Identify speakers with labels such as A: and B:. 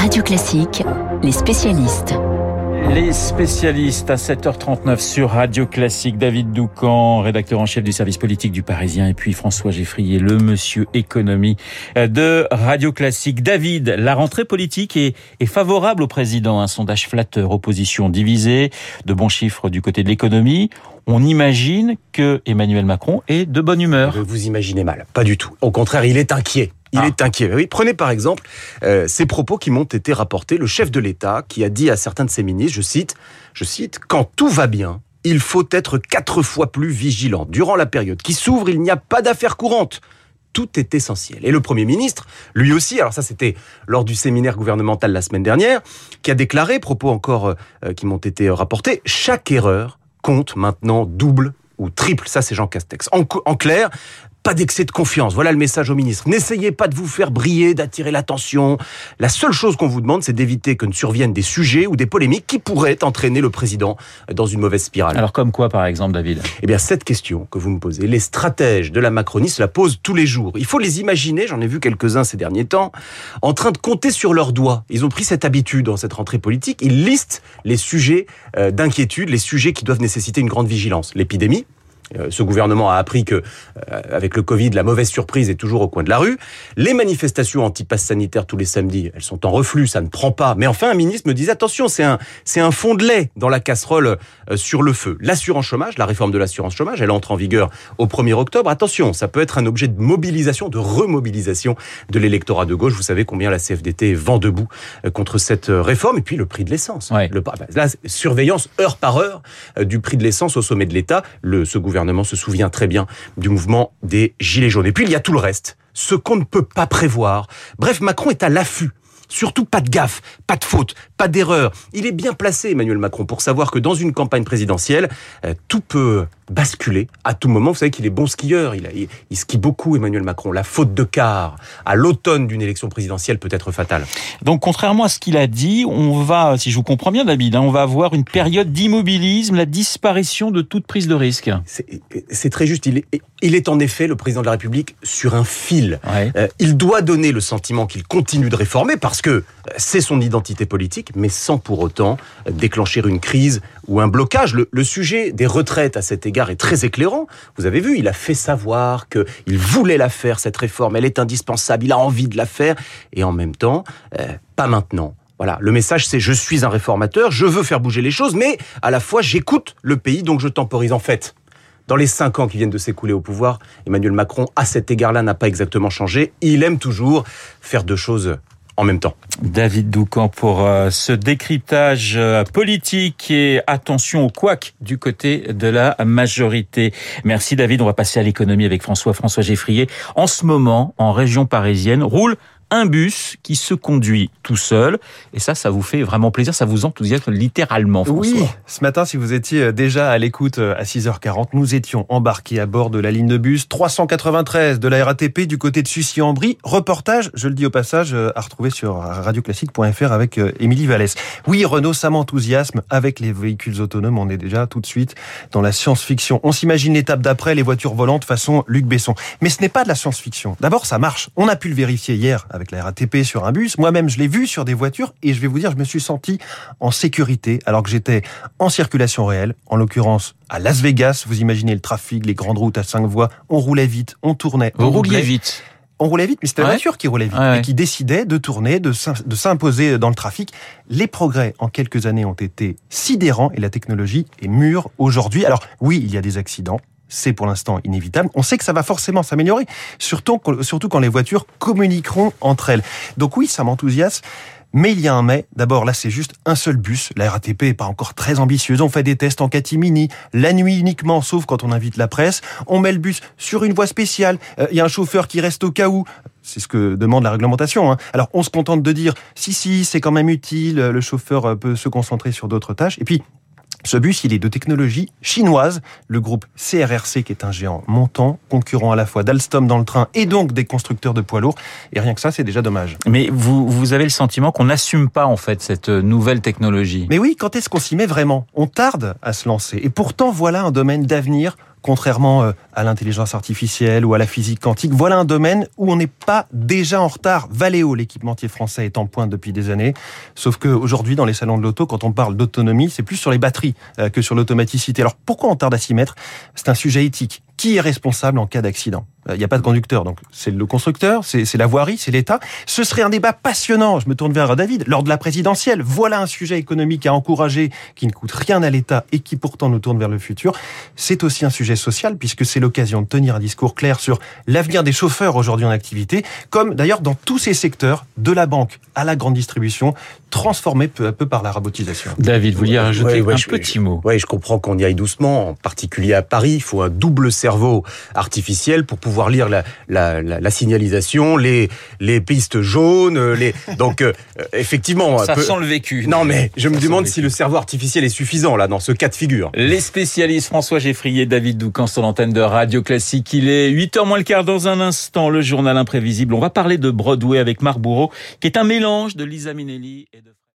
A: Radio Classique, les spécialistes.
B: Les spécialistes à 7h39 sur Radio Classique. David Doucan, rédacteur en chef du service politique du Parisien, et puis François Geffrier, le monsieur économie de Radio Classique. David, la rentrée politique est, est favorable au président. Un sondage flatteur, opposition divisée, de bons chiffres du côté de l'économie. On imagine que Emmanuel Macron est de bonne humeur.
C: Vous imaginez mal, pas du tout. Au contraire, il est inquiet. Il ah. est inquiet. Oui, prenez par exemple euh, ces propos qui m'ont été rapportés. Le chef de l'État qui a dit à certains de ses ministres, je cite, je cite, quand tout va bien, il faut être quatre fois plus vigilant. Durant la période qui s'ouvre, il n'y a pas d'affaires courantes. Tout est essentiel. Et le Premier ministre, lui aussi, alors ça c'était lors du séminaire gouvernemental la semaine dernière, qui a déclaré, propos encore euh, qui m'ont été rapportés, chaque erreur compte maintenant double ou triple. Ça, c'est Jean Castex. En, en, clair, pas d'excès de confiance. Voilà le message au ministre. N'essayez pas de vous faire briller, d'attirer l'attention. La seule chose qu'on vous demande, c'est d'éviter que ne surviennent des sujets ou des polémiques qui pourraient entraîner le président dans une mauvaise spirale.
B: Alors comme quoi, par exemple, David
C: Eh bien, cette question que vous me posez, les stratèges de la Macronie se la posent tous les jours. Il faut les imaginer, j'en ai vu quelques-uns ces derniers temps, en train de compter sur leurs doigts. Ils ont pris cette habitude dans cette rentrée politique. Ils listent les sujets euh, d'inquiétude, les sujets qui doivent nécessiter une grande vigilance. L'épidémie, ce gouvernement a appris que, euh, avec le Covid, la mauvaise surprise est toujours au coin de la rue. Les manifestations anti-pass sanitaire tous les samedis, elles sont en reflux, ça ne prend pas. Mais enfin, un ministre me disait attention, c'est un, c'est un fond de lait dans la casserole euh, sur le feu. L'assurance chômage, la réforme de l'assurance chômage, elle entre en vigueur au 1er octobre. Attention, ça peut être un objet de mobilisation, de remobilisation de l'électorat de gauche. Vous savez combien la CFDT vend debout contre cette réforme. Et puis le prix de l'essence. Le, bah, la surveillance heure par heure du prix de l'essence au sommet de l'État. Le, ce gouvernement gouvernement se souvient très bien du mouvement des Gilets jaunes. Et puis il y a tout le reste, ce qu'on ne peut pas prévoir. Bref, Macron est à l'affût Surtout pas de gaffe, pas de faute, pas d'erreur. Il est bien placé, Emmanuel Macron, pour savoir que dans une campagne présidentielle, euh, tout peut basculer à tout moment. Vous savez qu'il est bon skieur, il, il, skie beaucoup, Emmanuel Macron. La faute de quart à l'automne d'une élection présidentielle peut être fatale.
B: Donc, contrairement à ce qu'il a dit, on va, si je vous comprends bien, David, hein, on va avoir une période d'immobilisme, la disparition de toute prise de risque.
C: C'est très juste. Il est, il est en effet le président de la République sur un fil. Euh, il doit donner le sentiment qu'il continue de réformer parce que c'est son identité politique, mais sans pour autant déclencher une crise ou un blocage. Le, sujet des retraites à cet égard est très éclairant. Vous avez vu, il a fait savoir qu'il voulait la faire, cette réforme, elle est indispensable, il a envie de la faire, et en même temps, euh, pas maintenant. Voilà, le message c'est je suis un réformateur, je veux faire bouger les choses, mais à la fois j'écoute le pays, donc je temporise. En fait, dans les cinq ans qui viennent de s'écouler au pouvoir, Emmanuel Macron, à cet égard-là, n'a pas exactement changé. Il aime toujours faire deux choses même temps.
B: David Doucan pour euh, ce décryptage euh, politique et attention au couac du côté de la majorité. Merci David, on va passer à l'économie avec François François Geffrier. En ce moment, en région parisienne, roule un bus qui se conduit tout seul. Et ça, ça vous fait vraiment plaisir, ça vous enthousiasme littéralement, François.
D: Oui, ce matin, si vous étiez déjà à l'écoute euh, à 6h40, nous étions embarqués à bord de la ligne de bus 393 de la RATP du côté de Sucy-en-Brie. Reportage, je le dis au passage, euh, à retrouver sur radioclassique.fr avec euh, Émilie Vallès. Oui, Renault, ça m'enthousiasme. Avec les véhicules autonomes, on est déjà tout de suite dans la science-fiction. On s'imagine l'étape d'après, les voitures volantes façon Luc Besson. Mais ce n'est pas de la science-fiction. D'abord, ça marche. On a pu le vérifier hier la RATP sur un bus. Moi-même, je l'ai vu sur des voitures et je vais vous dire, je me suis senti en sécurité alors que j'étais en circulation réelle, en l'occurrence à Las Vegas. Vous imaginez le trafic, les grandes routes à cinq voies. On roulait vite, on tournait.
B: Vous rouliez vite
D: on roulait vite, mais c'était la voiture qui roulait vite et qui décidait de tourner, de s'imposer dans le trafic. Les progrès en quelques années ont été sidérants et la technologie est mûre aujourd'hui. Alors oui, il y a des accidents, c'est pour l'instant inévitable. On sait que ça va forcément s'améliorer, surtout, surtout quand les voitures communiqueront entre elles. Donc oui, ça m'enthousiasme. Mais il y a un mais. D'abord, là, c'est juste un seul bus. La RATP est pas encore très ambitieuse. On fait des tests en catimini, la nuit uniquement, sauf quand on invite la presse. On met le bus sur une voie spéciale. Euh, il y a un chauffeur qui reste au cas où. C'est ce que demande la réglementation. Hein. Alors, on se contente de dire, si, si, c'est quand même utile, le chauffeur euh, peut se concentrer sur d'autres tâches. Et puis, ce bus, il est de technologie chinoise. Le groupe CRRC, qui est un géant montant, concurrent à la fois d'Alstom dans le train et donc des constructeurs de poids lourds. Et rien que ça, c'est déjà dommage.
B: Mais vous, vous avez le sentiment qu'on n'assume pas, en fait, cette nouvelle technologie?
D: Mais oui, quand est-ce qu'on s'y met vraiment? On tarde à se lancer. Et pourtant, voilà un domaine d'avenir contrairement euh, à l'intelligence artificielle ou à la physique quantique, voilà un domaine où on n'est pas déjà en retard. Valeo, l'équipementier français, est en pointe depuis des années. Sauf qu'aujourd'hui, dans les salons de l'auto, quand on parle d'autonomie, c'est plus sur les batteries euh, que sur l'automaticité. Alors pourquoi on tarde à s'y mettre? C'est un sujet éthique. Qui est responsable en cas d'accident il n'y a pas de conducteur, donc c'est le constructeur, c'est la voirie, c'est l'État. Ce serait un débat passionnant, je me tourne vers David, lors de la présidentielle. Voilà un sujet économique à encourager qui ne coûte rien à l'État et qui pourtant nous tourne vers le futur. C'est aussi un sujet social puisque c'est l'occasion de tenir un discours clair sur l'avenir des chauffeurs aujourd'hui en activité, comme d'ailleurs dans tous ces secteurs, de la banque à la grande distribution, transformés peu à peu par la robotisation.
B: David, vous vouliez rajouter un petit mot?
C: Oui, je comprends qu'on y aille doucement, en particulier à Paris. Il faut un double cerveau artificiel pour pouvoir lire la, la, la, signalisation, les, les pistes jaunes, les donc euh, effectivement.
B: Ça sent le vécu.
C: Non mais je me demande si le cerveau artificiel est suffisant là dans ce cas de figure.
B: Les spécialistes François Geffrier, David Doucan sur l'antenne de Radio Classique. Il est 8h moins le quart dans un instant. Le journal imprévisible. On va parler de Broadway avec Marc Bourreau, qui est un mélange de Lisa Minnelli et de